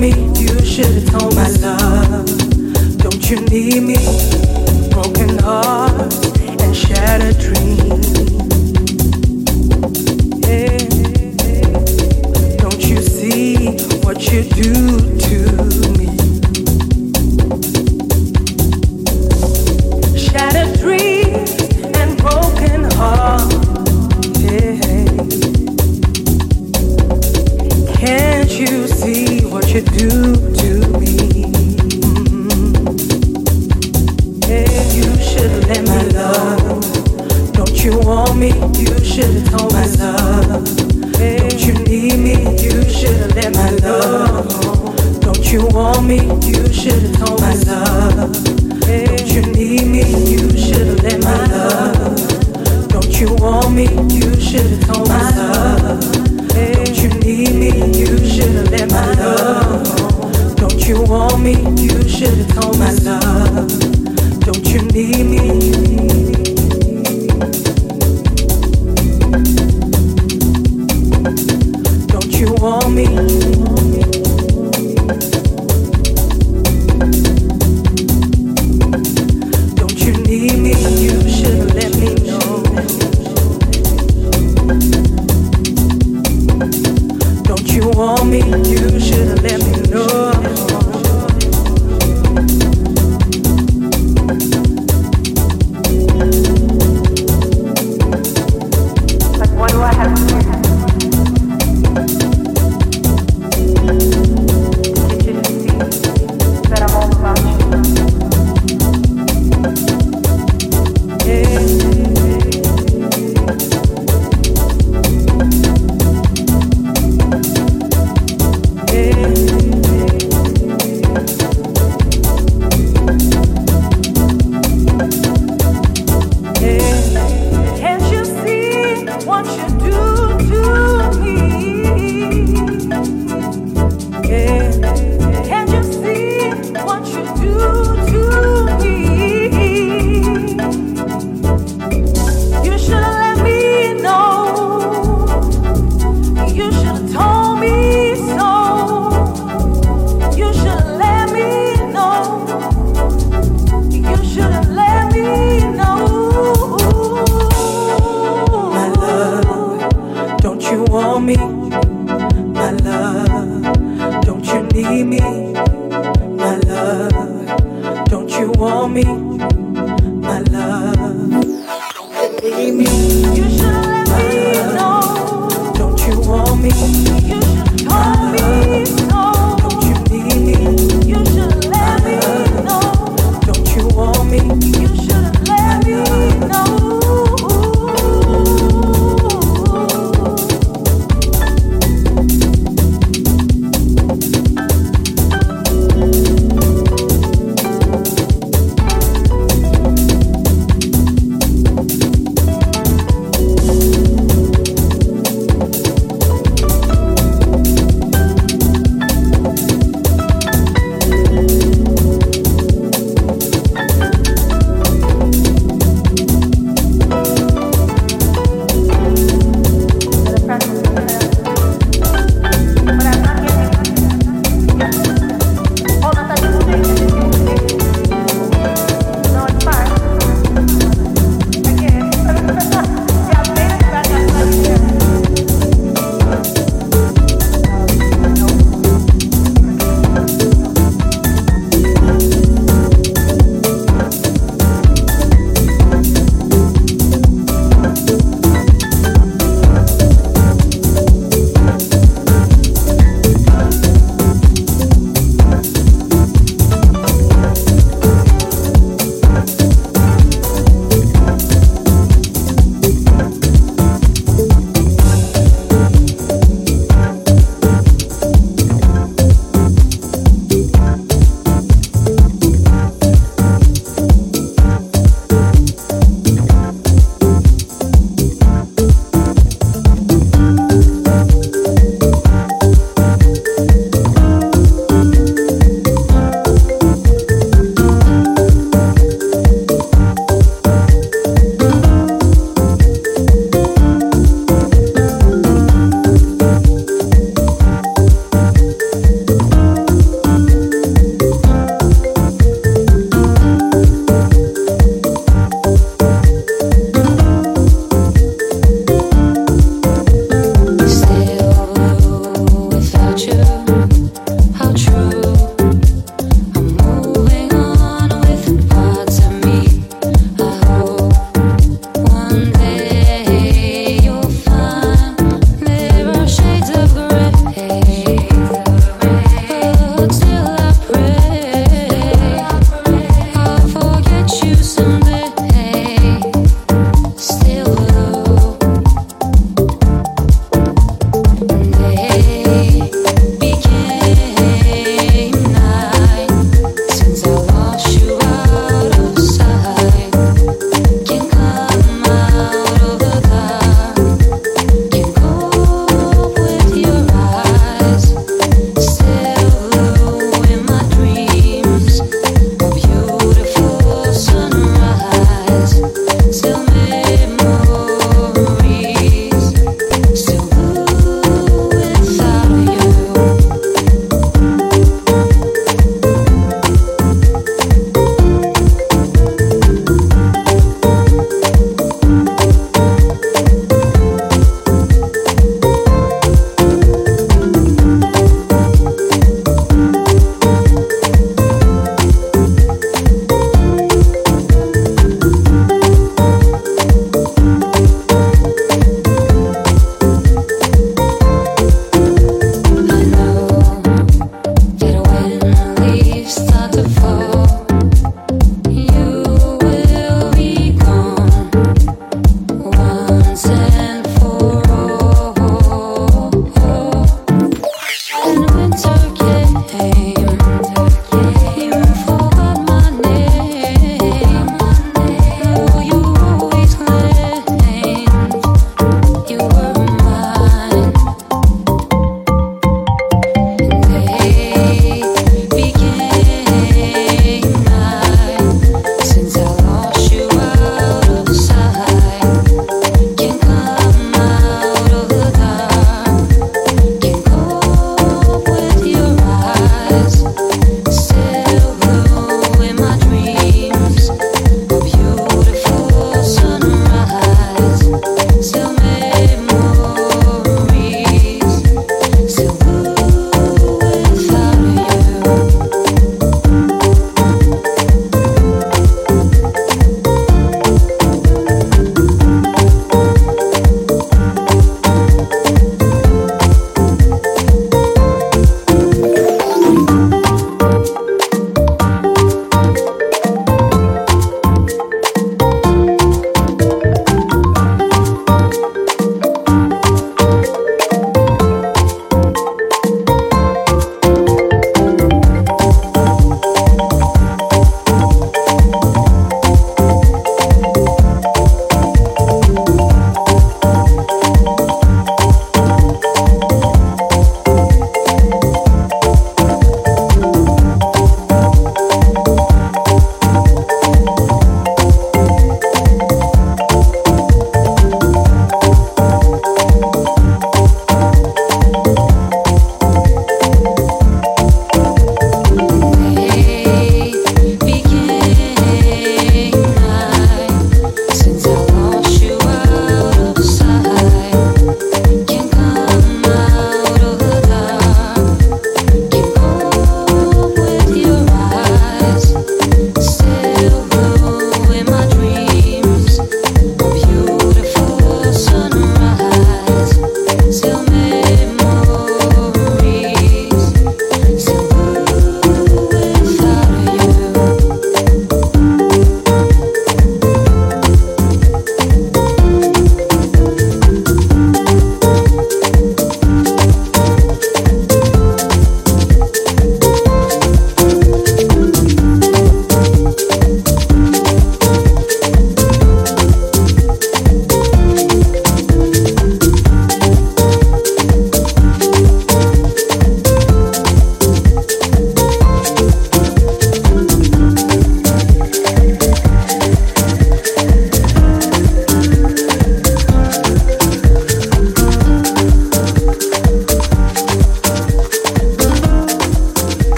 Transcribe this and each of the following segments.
me you should have told my love. Don't you need me? Broken heart and shattered dreams. Yeah. Don't you see what you do to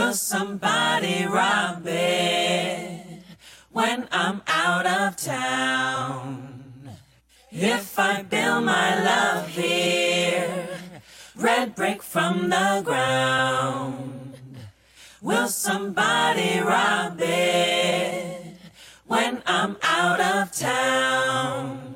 Will somebody rob it when I'm out of town? If I build my love here, red brick from the ground. Will somebody rob it when I'm out of town?